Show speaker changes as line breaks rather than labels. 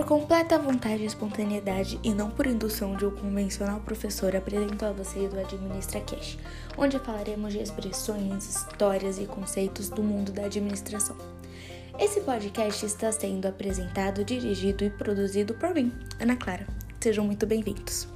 por completa vontade e espontaneidade e não por indução de um convencional professor, apresento a vocês o Administra Cash, onde falaremos de expressões, histórias e conceitos do mundo da administração. Esse podcast está sendo apresentado, dirigido e produzido por mim, Ana Clara. Sejam muito bem-vindos.